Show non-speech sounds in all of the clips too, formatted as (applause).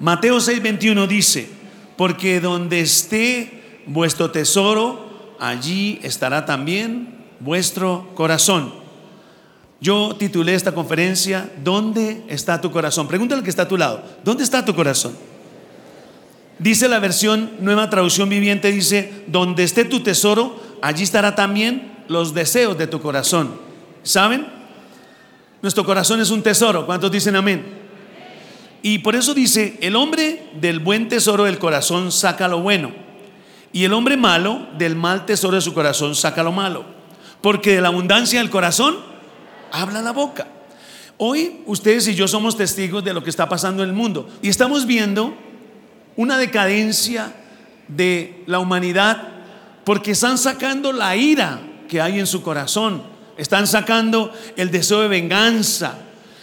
Mateo 6:21 dice, porque donde esté vuestro tesoro, allí estará también vuestro corazón. Yo titulé esta conferencia, ¿dónde está tu corazón? Pregúntale al que está a tu lado, ¿dónde está tu corazón? Dice la versión nueva traducción viviente, dice, donde esté tu tesoro, allí estará también los deseos de tu corazón. ¿Saben? Nuestro corazón es un tesoro. ¿Cuántos dicen amén? Y por eso dice, el hombre del buen tesoro del corazón saca lo bueno. Y el hombre malo del mal tesoro de su corazón saca lo malo. Porque de la abundancia del corazón habla la boca. Hoy ustedes y yo somos testigos de lo que está pasando en el mundo. Y estamos viendo una decadencia de la humanidad porque están sacando la ira que hay en su corazón. Están sacando el deseo de venganza.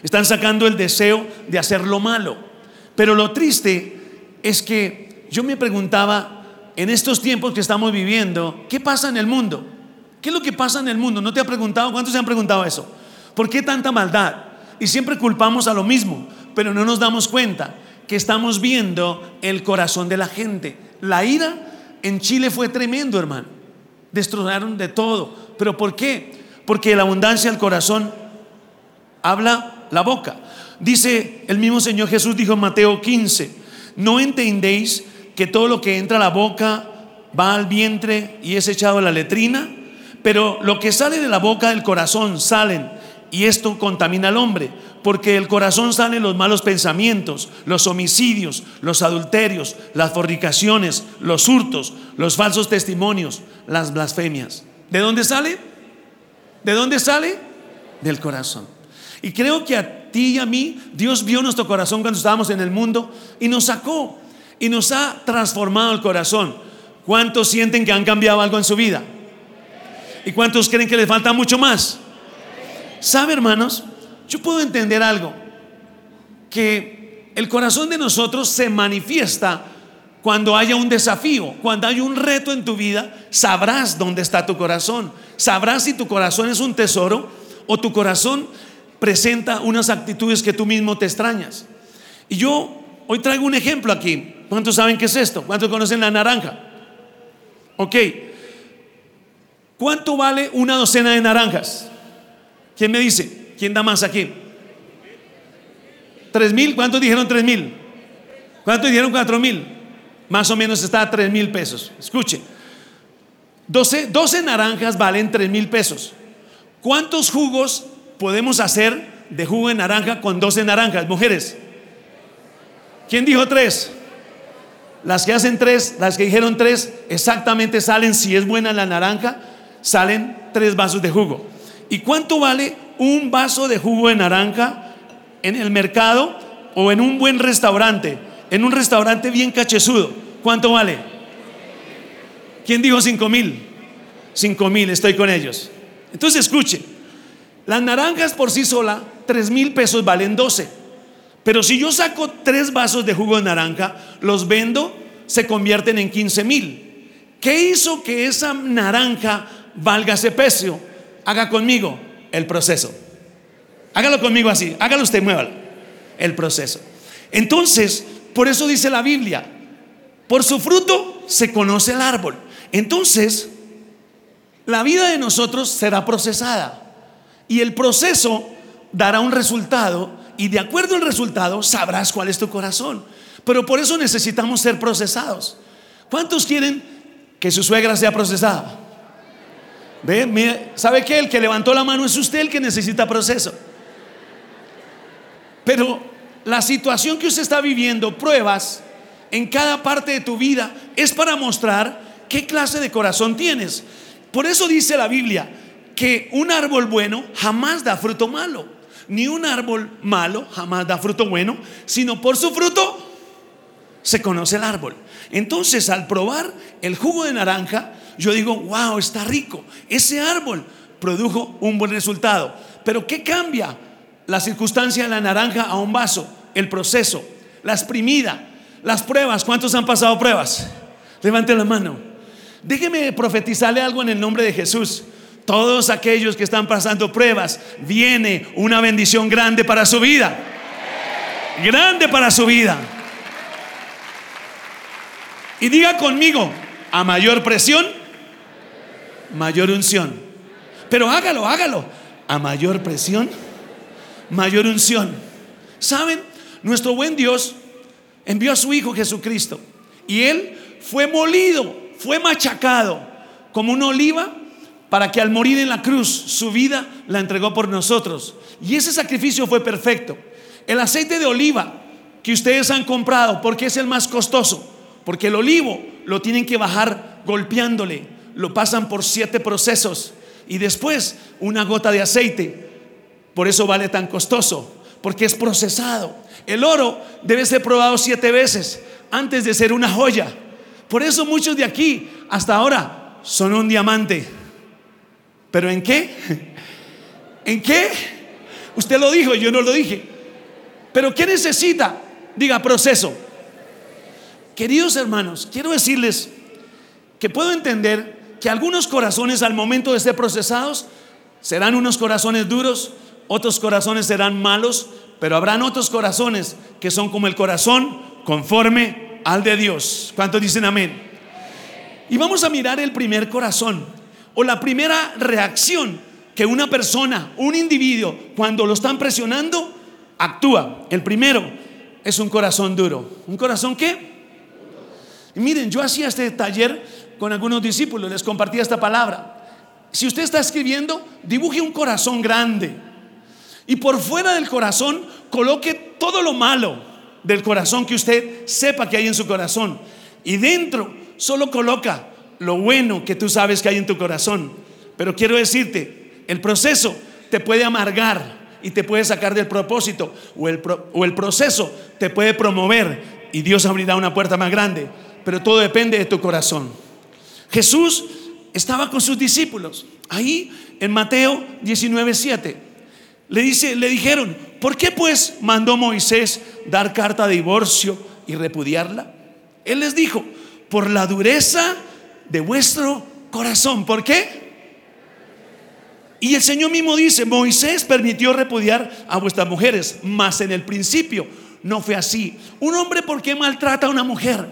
Están sacando el deseo de hacer lo malo. Pero lo triste es que yo me preguntaba, en estos tiempos que estamos viviendo, ¿qué pasa en el mundo? ¿Qué es lo que pasa en el mundo? ¿No te ha preguntado? ¿Cuántos se han preguntado eso? ¿Por qué tanta maldad? Y siempre culpamos a lo mismo, pero no nos damos cuenta que estamos viendo el corazón de la gente. La ira en Chile fue tremendo, hermano. Destrozaron de todo. ¿Pero por qué? Porque la abundancia del corazón habla la boca. Dice el mismo Señor Jesús, dijo en Mateo 15, no entendéis que todo lo que entra a la boca va al vientre y es echado a la letrina, pero lo que sale de la boca del corazón salen y esto contamina al hombre, porque del corazón salen los malos pensamientos, los homicidios, los adulterios, las fornicaciones, los hurtos, los falsos testimonios, las blasfemias. ¿De dónde sale? ¿De dónde sale? Del corazón. Y creo que a ti y a mí Dios vio nuestro corazón cuando estábamos en el mundo y nos sacó y nos ha transformado el corazón. ¿Cuántos sienten que han cambiado algo en su vida? ¿Y cuántos creen que les falta mucho más? ¿Sabe, hermanos? Yo puedo entender algo, que el corazón de nosotros se manifiesta cuando haya un desafío, cuando hay un reto en tu vida, sabrás dónde está tu corazón. Sabrás si tu corazón es un tesoro o tu corazón presenta unas actitudes que tú mismo te extrañas. Y yo hoy traigo un ejemplo aquí. ¿Cuántos saben qué es esto? ¿Cuántos conocen la naranja? Ok. ¿Cuánto vale una docena de naranjas? ¿Quién me dice? ¿Quién da más aquí? ¿Tres mil? ¿Cuántos dijeron tres mil? ¿Cuántos dijeron cuatro mil? Más o menos está a tres mil pesos. Escuche. 12, 12 naranjas valen tres mil pesos. ¿Cuántos jugos podemos hacer de jugo de naranja con 12 naranjas? Mujeres. ¿Quién dijo tres? Las que hacen tres, las que dijeron tres, exactamente salen, si es buena la naranja, salen tres vasos de jugo. ¿Y cuánto vale un vaso de jugo de naranja en el mercado o en un buen restaurante? En un restaurante bien cachezudo. ¿Cuánto vale? ¿Quién dijo cinco mil? Cinco mil, estoy con ellos. Entonces escuche, las naranjas por sí sola, tres mil pesos valen 12. Pero si yo saco tres vasos de jugo de naranja, los vendo, se convierten en 15 mil. ¿Qué hizo que esa naranja valga ese precio? Haga conmigo el proceso. Hágalo conmigo así, hágalo usted, muévalo. El proceso. Entonces, por eso dice la Biblia, por su fruto se conoce el árbol. Entonces, la vida de nosotros será procesada y el proceso dará un resultado y de acuerdo al resultado sabrás cuál es tu corazón. Pero por eso necesitamos ser procesados. ¿Cuántos quieren que su suegra sea procesada? ¿Ve? ¿Sabe qué? El que levantó la mano es usted el que necesita proceso. Pero la situación que usted está viviendo, pruebas en cada parte de tu vida, es para mostrar qué clase de corazón tienes. Por eso dice la Biblia que un árbol bueno jamás da fruto malo, ni un árbol malo jamás da fruto bueno, sino por su fruto se conoce el árbol. Entonces, al probar el jugo de naranja, yo digo, wow, está rico. Ese árbol produjo un buen resultado. Pero ¿qué cambia la circunstancia de la naranja a un vaso? El proceso, la exprimida, las pruebas. ¿Cuántos han pasado pruebas? Levanten la mano. Déjeme profetizarle algo en el nombre de Jesús. Todos aquellos que están pasando pruebas, viene una bendición grande para su vida. Grande para su vida. Y diga conmigo, a mayor presión, mayor unción. Pero hágalo, hágalo. A mayor presión, mayor unción. ¿Saben? Nuestro buen Dios envió a su Hijo Jesucristo y Él fue molido, fue machacado como una oliva para que al morir en la cruz su vida la entregó por nosotros. Y ese sacrificio fue perfecto. El aceite de oliva que ustedes han comprado, porque es el más costoso? Porque el olivo lo tienen que bajar golpeándole, lo pasan por siete procesos y después una gota de aceite. Por eso vale tan costoso, porque es procesado. El oro debe ser probado siete veces antes de ser una joya. Por eso muchos de aquí hasta ahora son un diamante. ¿Pero en qué? ¿En qué? Usted lo dijo, yo no lo dije. ¿Pero qué necesita? Diga, proceso. Queridos hermanos, quiero decirles que puedo entender que algunos corazones al momento de ser procesados serán unos corazones duros, otros corazones serán malos, pero habrán otros corazones que son como el corazón conforme al de Dios. ¿Cuántos dicen amén? Y vamos a mirar el primer corazón o la primera reacción que una persona, un individuo, cuando lo están presionando, actúa. El primero es un corazón duro. ¿Un corazón qué? Miren, yo hacía este taller con algunos discípulos, les compartía esta palabra. Si usted está escribiendo, dibuje un corazón grande. Y por fuera del corazón, coloque todo lo malo del corazón que usted sepa que hay en su corazón. Y dentro, solo coloca lo bueno que tú sabes que hay en tu corazón. Pero quiero decirte, el proceso te puede amargar y te puede sacar del propósito. O el, o el proceso te puede promover y Dios abrirá una puerta más grande. Pero todo depende de tu corazón. Jesús estaba con sus discípulos. Ahí en Mateo 19:7 le le dijeron, ¿por qué pues mandó Moisés dar carta de divorcio y repudiarla? Él les dijo, por la dureza de vuestro corazón. ¿Por qué? Y el Señor mismo dice, Moisés permitió repudiar a vuestras mujeres, mas en el principio no fue así. Un hombre, ¿por qué maltrata a una mujer?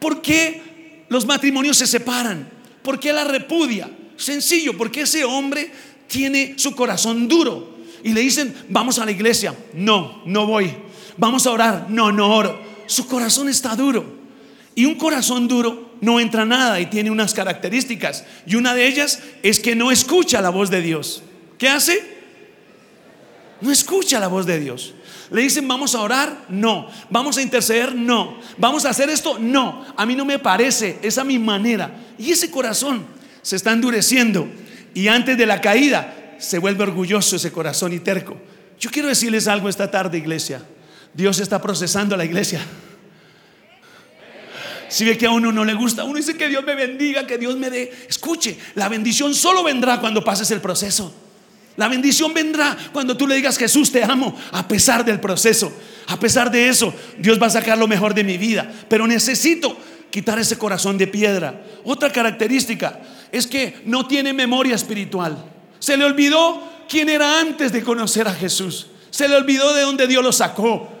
¿Por qué los matrimonios se separan? ¿Por qué la repudia? Sencillo, porque ese hombre tiene su corazón duro. Y le dicen, vamos a la iglesia. No, no voy. Vamos a orar. No, no oro. Su corazón está duro. Y un corazón duro no entra nada y tiene unas características. Y una de ellas es que no escucha la voz de Dios. ¿Qué hace? No escucha la voz de Dios. Le dicen, vamos a orar, no. Vamos a interceder, no. Vamos a hacer esto, no. A mí no me parece, esa mi manera. Y ese corazón se está endureciendo. Y antes de la caída se vuelve orgulloso ese corazón y terco. Yo quiero decirles algo esta tarde, iglesia. Dios está procesando a la iglesia. Si ve que a uno no le gusta, uno dice que Dios me bendiga, que Dios me dé. Escuche, la bendición solo vendrá cuando pases el proceso. La bendición vendrá cuando tú le digas, Jesús, te amo, a pesar del proceso. A pesar de eso, Dios va a sacar lo mejor de mi vida. Pero necesito quitar ese corazón de piedra. Otra característica es que no tiene memoria espiritual. Se le olvidó quién era antes de conocer a Jesús. Se le olvidó de dónde Dios lo sacó.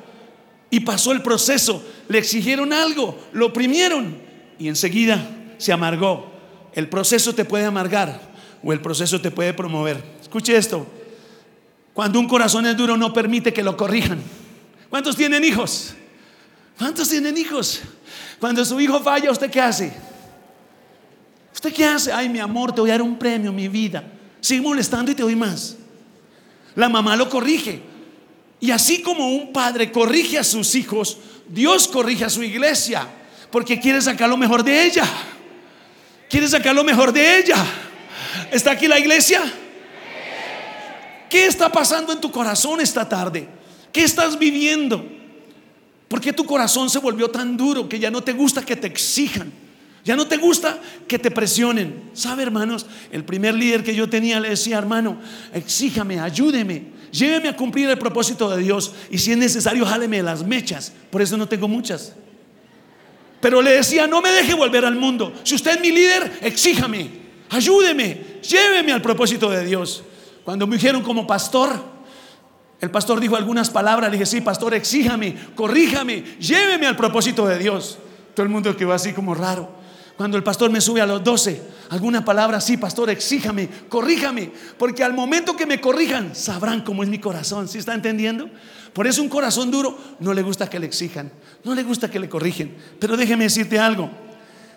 Y pasó el proceso. Le exigieron algo, lo oprimieron y enseguida se amargó. El proceso te puede amargar o el proceso te puede promover. Escuche esto. Cuando un corazón es duro no permite que lo corrijan. ¿Cuántos tienen hijos? ¿Cuántos tienen hijos? Cuando su hijo falla, ¿usted qué hace? ¿Usted qué hace? Ay, mi amor, te voy a dar un premio, mi vida. Sigue molestando y te doy más. La mamá lo corrige. Y así como un padre corrige a sus hijos, Dios corrige a su iglesia. Porque quiere sacar lo mejor de ella. Quiere sacar lo mejor de ella. ¿Está aquí la iglesia? ¿Qué está pasando en tu corazón esta tarde? ¿Qué estás viviendo? ¿Por qué tu corazón se volvió tan duro que ya no te gusta que te exijan? Ya no te gusta que te presionen. ¿Sabe, hermanos? El primer líder que yo tenía le decía, hermano, exíjame, ayúdeme, lléveme a cumplir el propósito de Dios. Y si es necesario, jáleme las mechas. Por eso no tengo muchas. Pero le decía, no me deje volver al mundo. Si usted es mi líder, exíjame, ayúdeme, lléveme al propósito de Dios. Cuando me dijeron como pastor, el pastor dijo algunas palabras, le dije, sí, pastor, exíjame, corríjame, lléveme al propósito de Dios. Todo el mundo quedó así como raro. Cuando el pastor me sube a los 12, alguna palabra así, pastor, exíjame, corríjame, porque al momento que me corrijan, sabrán cómo es mi corazón. ¿Sí está entendiendo? Por eso un corazón duro no le gusta que le exijan, no le gusta que le corrigen. Pero déjeme decirte algo.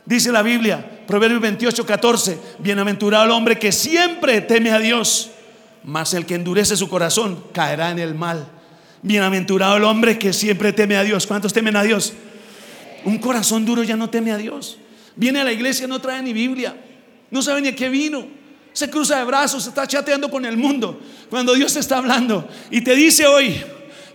Dice la Biblia, Proverbios 28, 14, bienaventurado el hombre que siempre teme a Dios, mas el que endurece su corazón caerá en el mal. Bienaventurado el hombre que siempre teme a Dios. ¿Cuántos temen a Dios? Un corazón duro ya no teme a Dios. Viene a la iglesia, no trae ni Biblia, no sabe ni a qué vino. Se cruza de brazos, está chateando con el mundo. Cuando Dios está hablando y te dice hoy,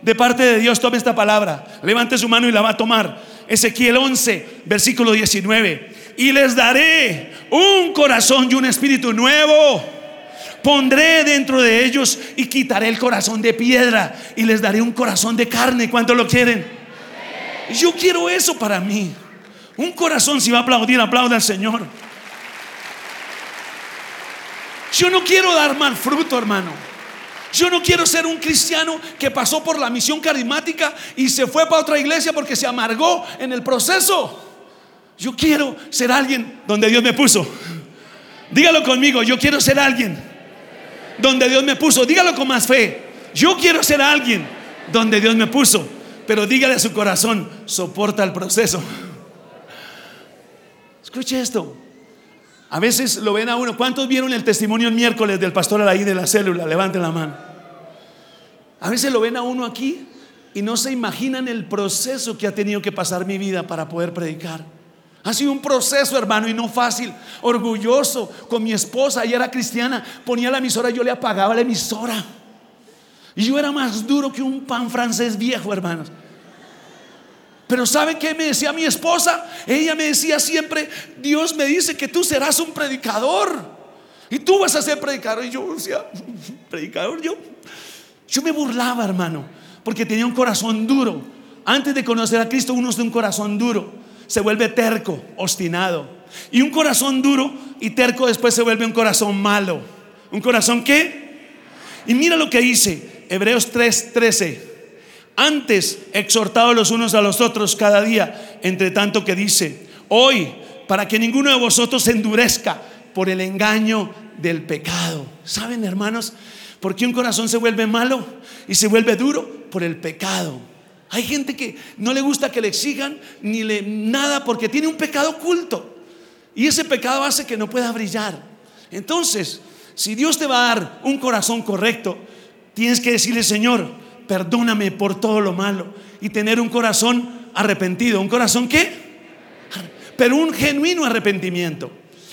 de parte de Dios, tome esta palabra, levante su mano y la va a tomar. Ezequiel 11, versículo 19. Y les daré un corazón y un espíritu nuevo. Pondré dentro de ellos y quitaré el corazón de piedra y les daré un corazón de carne. ¿Cuánto lo quieren? Yo quiero eso para mí. Un corazón, si va a aplaudir, aplauda al Señor. Yo no quiero dar mal fruto, hermano. Yo no quiero ser un cristiano que pasó por la misión carismática y se fue para otra iglesia porque se amargó en el proceso. Yo quiero ser alguien donde Dios me puso. Dígalo conmigo, yo quiero ser alguien donde Dios me puso. Dígalo con más fe. Yo quiero ser alguien donde Dios me puso. Pero dígale a su corazón, soporta el proceso. Escuche esto. A veces lo ven a uno. ¿Cuántos vieron el testimonio el miércoles del pastor ahí de la célula? Levanten la mano. A veces lo ven a uno aquí y no se imaginan el proceso que ha tenido que pasar mi vida para poder predicar. Ha sido un proceso, hermano, y no fácil. Orgulloso con mi esposa, ella era cristiana, ponía la emisora, yo le apagaba la emisora. Y yo era más duro que un pan francés viejo, hermanos. Pero ¿saben qué me decía mi esposa? Ella me decía siempre, Dios me dice que tú serás un predicador. Y tú vas a ser predicador. Y yo decía, (laughs) predicador, yo. Yo me burlaba, hermano, porque tenía un corazón duro. Antes de conocer a Cristo, uno es de un corazón duro. Se vuelve terco, obstinado. Y un corazón duro y terco después se vuelve un corazón malo. ¿Un corazón qué? Y mira lo que dice Hebreos 3:13. Antes exhortados los unos a los otros cada día, entre tanto que dice, hoy, para que ninguno de vosotros se endurezca por el engaño del pecado. ¿Saben, hermanos? ¿Por qué un corazón se vuelve malo y se vuelve duro? Por el pecado. Hay gente que no le gusta que le exijan ni le nada porque tiene un pecado oculto. Y ese pecado hace que no pueda brillar. Entonces, si Dios te va a dar un corazón correcto, tienes que decirle, Señor, perdóname por todo lo malo y tener un corazón arrepentido. ¿Un corazón qué? Pero un genuino arrepentimiento.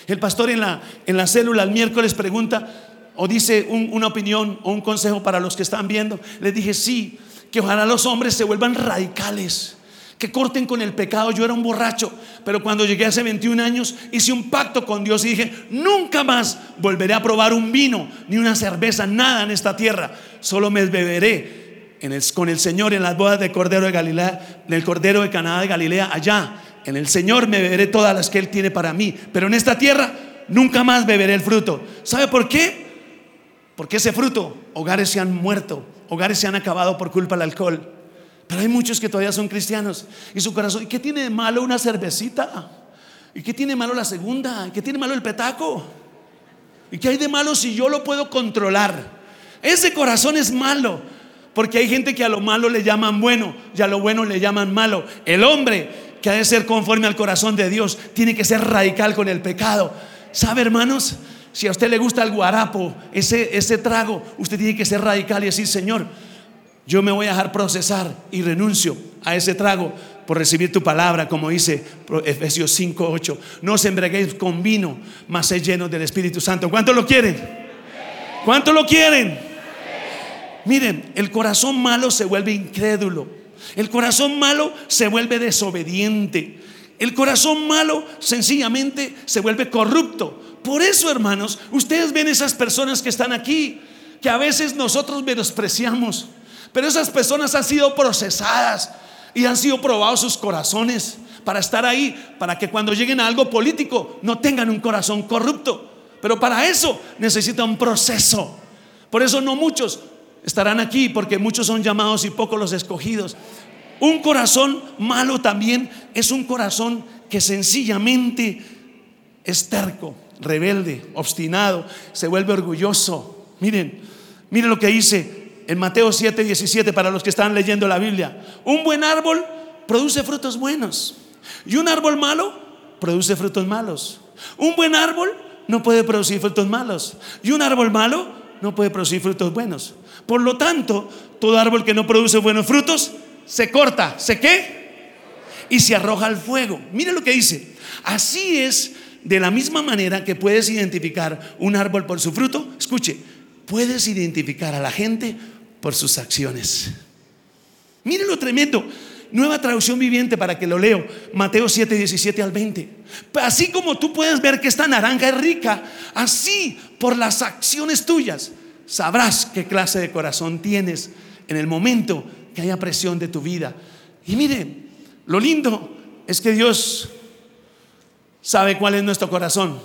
El pastor en la, en la célula el miércoles pregunta o dice una opinión o un consejo para los que están viendo. Les dije, sí, que ojalá los hombres se vuelvan radicales, que corten con el pecado. Yo era un borracho, pero cuando llegué hace 21 años hice un pacto con Dios y dije, nunca más volveré a probar un vino, ni una cerveza, nada en esta tierra. Solo me beberé con el Señor en las bodas de Cordero de Galilea, del Cordero de Canadá de Galilea, allá. En el Señor me beberé todas las que Él tiene para mí. Pero en esta tierra nunca más beberé el fruto. ¿Sabe por qué? Porque ese fruto, hogares se han muerto, hogares se han acabado por culpa del alcohol. Pero hay muchos que todavía son cristianos y su corazón, ¿y qué tiene de malo una cervecita? ¿Y qué tiene de malo la segunda? ¿Y qué tiene de malo el petaco? ¿Y qué hay de malo si yo lo puedo controlar? Ese corazón es malo. Porque hay gente que a lo malo le llaman bueno y a lo bueno le llaman malo. El hombre que ha de ser conforme al corazón de Dios tiene que ser radical con el pecado. ¿Sabe, hermanos? Si a usted le gusta el guarapo, ese, ese trago, usted tiene que ser radical y decir, Señor, yo me voy a dejar procesar y renuncio a ese trago por recibir tu palabra, como dice Efesios 5, 8. No os embreguéis con vino, mas sé llenos del Espíritu Santo. ¿Cuánto lo quieren? ¿Cuánto lo quieren? Miren, el corazón malo se vuelve incrédulo. El corazón malo se vuelve desobediente. El corazón malo sencillamente se vuelve corrupto. Por eso, hermanos, ustedes ven esas personas que están aquí, que a veces nosotros menospreciamos. Pero esas personas han sido procesadas y han sido probados sus corazones para estar ahí, para que cuando lleguen a algo político no tengan un corazón corrupto. Pero para eso necesita un proceso. Por eso no muchos estarán aquí porque muchos son llamados y pocos los escogidos. Un corazón malo también es un corazón que sencillamente es terco, rebelde, obstinado, se vuelve orgulloso. Miren, miren lo que dice en Mateo 7, 17 para los que están leyendo la Biblia. Un buen árbol produce frutos buenos y un árbol malo produce frutos malos. Un buen árbol no puede producir frutos malos y un árbol malo no puede producir frutos buenos. Por lo tanto, todo árbol que no produce buenos frutos se corta, ¿se qué? Y se arroja al fuego. Mire lo que dice. Así es de la misma manera que puedes identificar un árbol por su fruto. Escuche, puedes identificar a la gente por sus acciones. Mire lo tremendo. Nueva traducción viviente para que lo leo. Mateo 7, 17 al 20. Así como tú puedes ver que esta naranja es rica, así por las acciones tuyas sabrás qué clase de corazón tienes en el momento que haya presión de tu vida. Y mire, lo lindo es que Dios sabe cuál es nuestro corazón.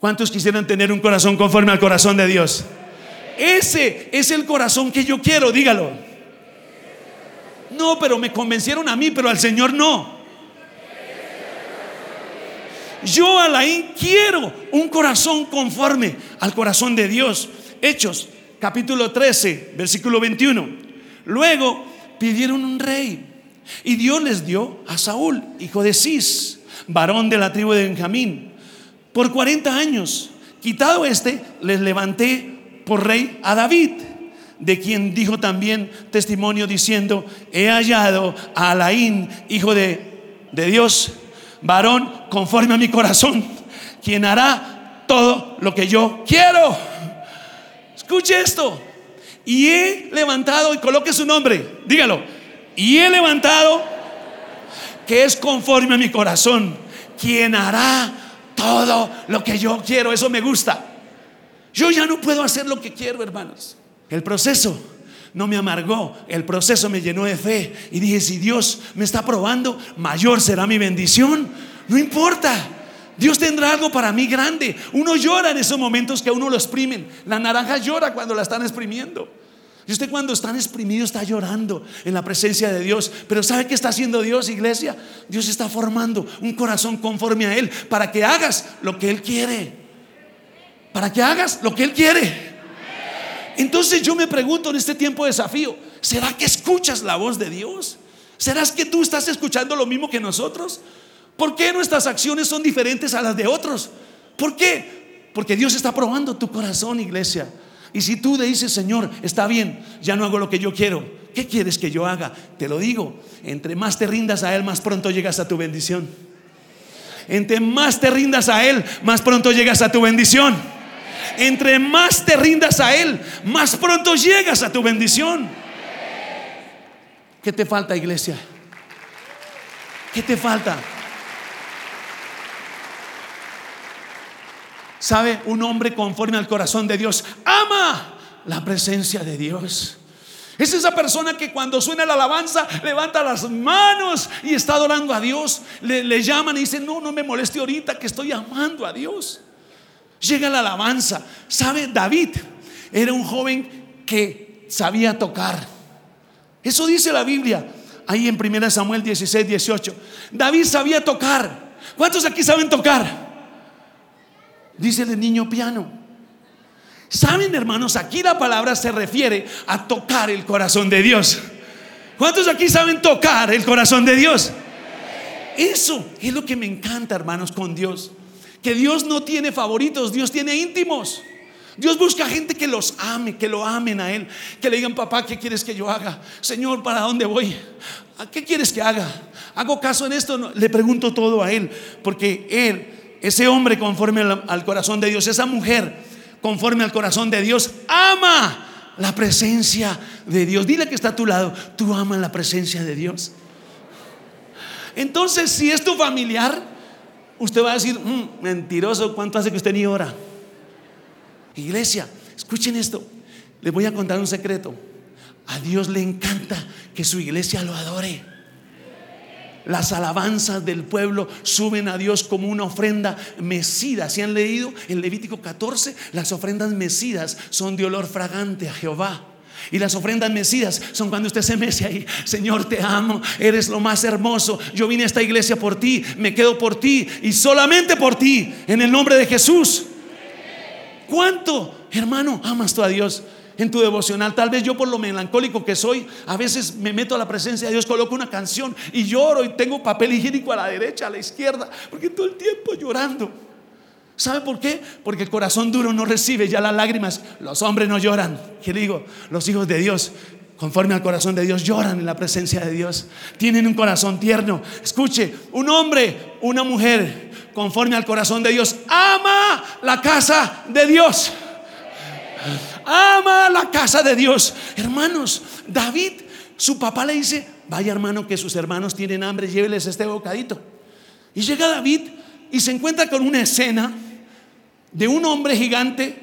¿Cuántos quisieran tener un corazón conforme al corazón de Dios? Ese es el corazón que yo quiero, dígalo. No, pero me convencieron a mí, pero al Señor no. Yo, Alain, quiero un corazón conforme al corazón de Dios. Hechos, capítulo 13, versículo 21. Luego pidieron un rey y Dios les dio a Saúl, hijo de Cis, varón de la tribu de Benjamín. Por 40 años, quitado este, les levanté por rey a David de quien dijo también testimonio diciendo, he hallado a Alaín, hijo de, de Dios, varón conforme a mi corazón, quien hará todo lo que yo quiero. Escuche esto. Y he levantado, y coloque su nombre, dígalo, y he levantado que es conforme a mi corazón, quien hará todo lo que yo quiero. Eso me gusta. Yo ya no puedo hacer lo que quiero, hermanos. El proceso no me amargó, el proceso me llenó de fe y dije, si Dios me está probando, mayor será mi bendición. No importa. Dios tendrá algo para mí grande. Uno llora en esos momentos que a uno lo exprimen. La naranja llora cuando la están exprimiendo. Y usted cuando están exprimidos está llorando en la presencia de Dios. Pero ¿sabe qué está haciendo Dios, iglesia? Dios está formando un corazón conforme a Él para que hagas lo que Él quiere. Para que hagas lo que Él quiere. Entonces yo me pregunto en este tiempo de desafío, ¿será que escuchas la voz de Dios? ¿Serás que tú estás escuchando lo mismo que nosotros? ¿Por qué nuestras acciones son diferentes a las de otros? ¿Por qué? Porque Dios está probando tu corazón, iglesia. Y si tú le dices, Señor, está bien, ya no hago lo que yo quiero, ¿qué quieres que yo haga? Te lo digo, entre más te rindas a Él, más pronto llegas a tu bendición. Entre más te rindas a Él, más pronto llegas a tu bendición. Entre más te rindas a Él, más pronto llegas a tu bendición. ¿Qué te falta, iglesia? ¿Qué te falta? ¿Sabe? Un hombre conforme al corazón de Dios ama la presencia de Dios. Es esa persona que cuando suena la alabanza levanta las manos y está adorando a Dios. Le, llaman y dice, no, no me moleste ahorita que estoy amando a Dios. Llega la alabanza. ¿Sabe? David era un joven que sabía tocar. Eso dice la Biblia. Ahí en 1 Samuel 16, 18. David sabía tocar. ¿Cuántos aquí saben tocar? Dice el niño piano. Saben, hermanos, aquí la palabra se refiere a tocar el corazón de Dios. ¿Cuántos aquí saben tocar el corazón de Dios? Eso es lo que me encanta, hermanos, con Dios que Dios no tiene favoritos, Dios tiene íntimos. Dios busca gente que los ame, que lo amen a Él, que le digan, papá, ¿qué quieres que yo haga? Señor, ¿para dónde voy? ¿A qué quieres que haga? ¿Hago caso en esto? Le pregunto todo a Él, porque Él, ese hombre conforme al, corazón de Dios, esa mujer conforme al corazón de Dios, ama la presencia de Dios. Dile que está a tu lado, tú amas la presencia de Dios. Entonces, si es tu familiar, Usted va a decir, mm, mentiroso, ¿cuánto hace que usted ni ora? Iglesia, escuchen esto. Les voy a contar un secreto. A Dios le encanta que su iglesia lo adore. Las alabanzas del pueblo suben a Dios como una ofrenda mecida. Si han leído en Levítico 14, las ofrendas mecidas son de olor fragante a Jehová. Y las ofrendas mecidas son cuando usted se mece ahí. Señor, te amo. Eres lo más hermoso. Yo vine a esta iglesia por ti. Me quedo por ti. Y solamente por ti. En el nombre de Jesús. ¿Cuánto, hermano, amas tú a Dios? En tu devocional. Tal vez yo por lo melancólico que soy, a veces me meto a la presencia de Dios, coloco una canción y lloro y tengo papel higiénico a la derecha, a la izquierda, porque todo el tiempo llorando. ¿Sabe por qué? Porque el corazón duro no recibe ya las lágrimas. Los hombres no lloran. ¿Qué digo? Los hijos de Dios, conforme al corazón de Dios, lloran en la presencia de Dios. Tienen un corazón tierno. Escuche, un hombre, una mujer, conforme al corazón de Dios, ama la casa de Dios. Ama la casa de Dios. Hermanos, David, su papá le dice, vaya hermano que sus hermanos tienen hambre, lléveles este bocadito. Y llega David y se encuentra con una escena de un hombre gigante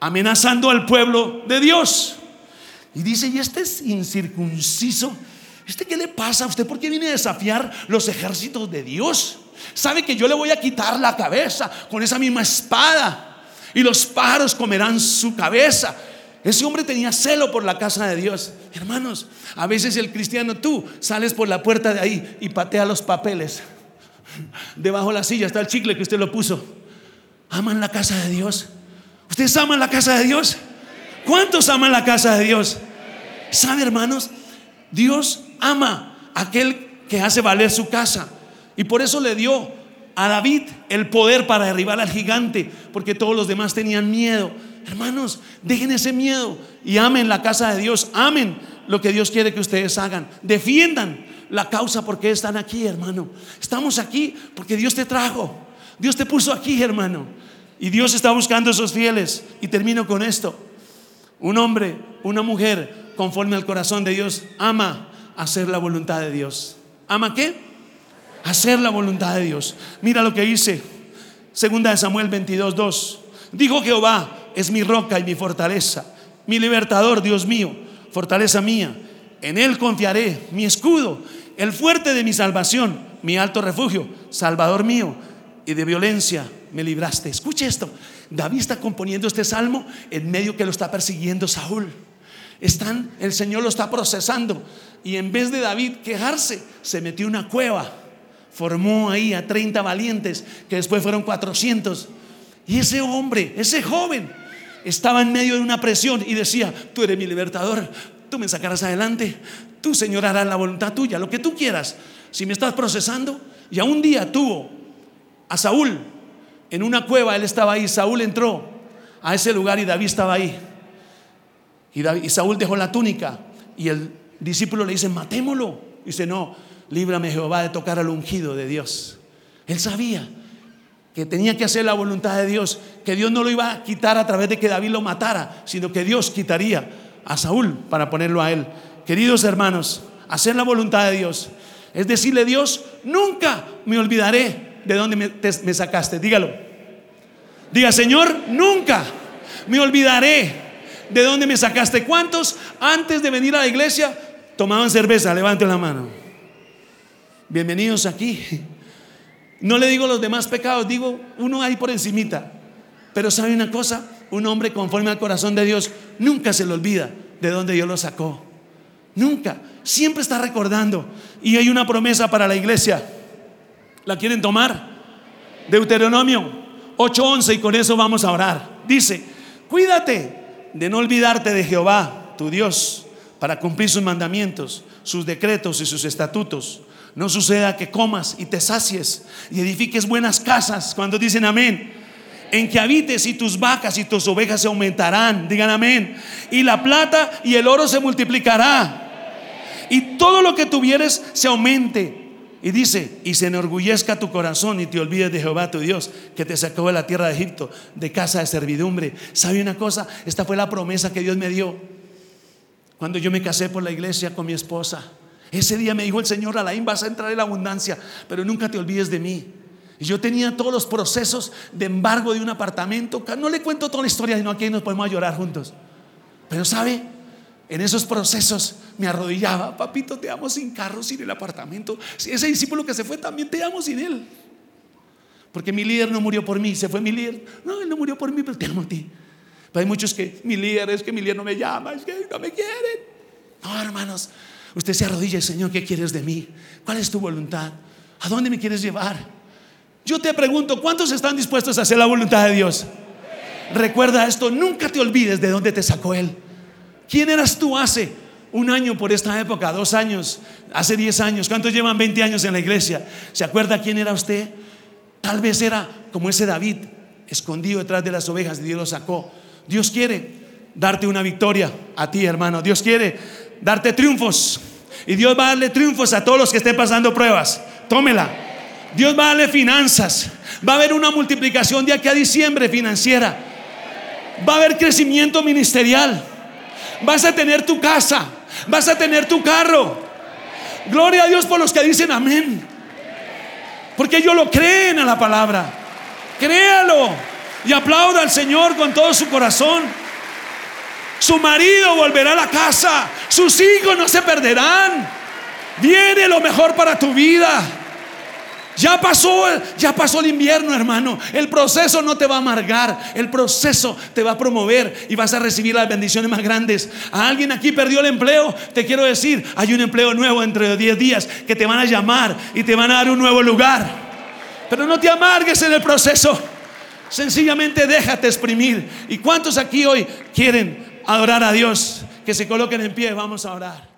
amenazando al pueblo de Dios. Y dice, ¿y este es incircunciso? ¿Este qué le pasa a usted? ¿Por qué viene a desafiar los ejércitos de Dios? Sabe que yo le voy a quitar la cabeza con esa misma espada y los pájaros comerán su cabeza. Ese hombre tenía celo por la casa de Dios. Hermanos, a veces el cristiano, tú sales por la puerta de ahí y patea los papeles. Debajo de la silla está el chicle que usted lo puso. ¿Aman la casa de Dios? ¿Ustedes aman la casa de Dios? ¿Cuántos aman la casa de Dios? ¿Sabe, hermanos? Dios ama a aquel que hace valer su casa. Y por eso le dio a David el poder para derribar al gigante, porque todos los demás tenían miedo. Hermanos, dejen ese miedo y amen la casa de Dios. Amen lo que Dios quiere que ustedes hagan. Defiendan la causa porque están aquí, hermano. Estamos aquí porque Dios te trajo. Dios te puso aquí, hermano. Y Dios está buscando esos fieles. Y termino con esto. Un hombre, una mujer, conforme al corazón de Dios, ama hacer la voluntad de Dios. ¿Ama qué? Hacer la voluntad de Dios. Mira lo que dice. Segunda de Samuel 22, 2. Dijo Jehová, es mi roca y mi fortaleza, mi libertador, Dios mío, fortaleza mía. En él confiaré, mi escudo el fuerte de mi salvación, mi alto refugio, salvador mío, y de violencia me libraste. Escuche esto, David está componiendo este salmo en medio que lo está persiguiendo Saúl. Están, el Señor lo está procesando y en vez de David quejarse, se metió una cueva, formó ahí a 30 valientes, que después fueron 400. Y ese hombre, ese joven, estaba en medio de una presión y decía, tú eres mi libertador, tú me sacarás adelante, tú Señor harás la voluntad tuya, lo que tú quieras. Si me estás procesando, ya un día tuvo a Saúl en una cueva, él estaba ahí, Saúl entró a ese lugar y David estaba ahí. Y, y Saúl dejó la túnica y el discípulo le dice, matémoslo. Dice, no, líbrame Jehová de tocar al ungido de Dios. Él sabía que tenía que hacer la voluntad de Dios, que Dios no lo iba a quitar a través de que David lo matara, sino que Dios quitaría a Saúl para ponerlo a él. Queridos hermanos, hacer la voluntad de Dios es decirle, Dios, nunca me olvidaré de dónde me, sacaste. Dígalo. Diga, Señor, nunca me olvidaré de dónde me sacaste. ¿Cuántos antes de venir a la iglesia tomaban cerveza? Levante la mano. Bienvenidos aquí. No le digo los demás pecados, digo uno ahí por encimita. Pero sabe una cosa, un hombre conforme al corazón de Dios nunca se le olvida de dónde Dios lo sacó. Nunca. Siempre está recordando. Y hay una promesa para la iglesia. ¿La quieren tomar? Deuteronomio 8:11 y con eso vamos a orar. Dice, cuídate de no olvidarte de Jehová, tu Dios, para cumplir sus mandamientos, sus decretos y sus estatutos. No suceda que comas y te sacies y edifiques buenas casas cuando dicen amén en que habites y tus vacas y tus ovejas se aumentarán. Digan amén. Y la plata y el oro se multiplicará. Y todo lo que tuvieres se aumente. Y dice, y se enorgullezca tu corazón y te olvides de Jehová tu Dios, que te sacó de la tierra de Egipto, de casa de servidumbre. ¿Sabe una cosa? Esta fue la promesa que Dios me dio cuando yo me casé por la iglesia con mi esposa. Ese día me dijo el Señor, Alain, vas a entrar en la abundancia, pero nunca te olvides de mí. Y yo tenía todos los procesos de embargo de un apartamento. No le cuento toda la historia, sino aquí nos podemos llorar juntos. Pero sabe, en esos procesos me arrodillaba, papito, te amo sin carro, sin el apartamento. Ese discípulo que se fue también te amo sin él. Porque mi líder no murió por mí, se fue mi líder. No, él no murió por mí, pero te amo a ti. Pero hay muchos que, mi líder, es que mi líder no me llama, es que no me quieren. No, hermanos, usted se arrodilla, Señor, ¿qué quieres de mí? ¿Cuál es tu voluntad? ¿A dónde me quieres llevar? Yo te pregunto, ¿cuántos están dispuestos a hacer la voluntad de Dios? Recuerda esto, nunca te olvides de dónde te sacó Él. ¿Quién eras tú hace un año por esta época, dos años, hace diez años? ¿Cuántos llevan 20 años en la iglesia? ¿Se acuerda quién era usted? Tal vez era como ese David, escondido detrás de las ovejas y Dios lo sacó. Dios quiere darte una victoria a ti, hermano. Dios quiere darte triunfos. Y Dios va a darle triunfos a todos los que estén pasando pruebas. Tómela. Dios va a darle finanzas. Va a haber una multiplicación de aquí a diciembre financiera. Va a haber crecimiento ministerial. Vas a tener tu casa. Vas a tener tu carro. Gloria a Dios por los que dicen amén. Porque ellos lo creen a la palabra. Créalo. Y aplauda al Señor con todo su corazón. Su marido volverá a la casa. Sus hijos no se perderán. Viene lo mejor para tu vida. Ya pasó, ya pasó el invierno, hermano. El proceso no te va a amargar, el proceso te va a promover y vas a recibir las bendiciones más grandes. A alguien aquí perdió el empleo, te quiero decir, hay un empleo nuevo dentro de 10 días que te van a llamar y te van a dar un nuevo lugar. Pero no te amargues en el proceso. Sencillamente déjate exprimir. ¿Y cuántos aquí hoy quieren adorar a Dios? Que se coloquen en pie, vamos a orar.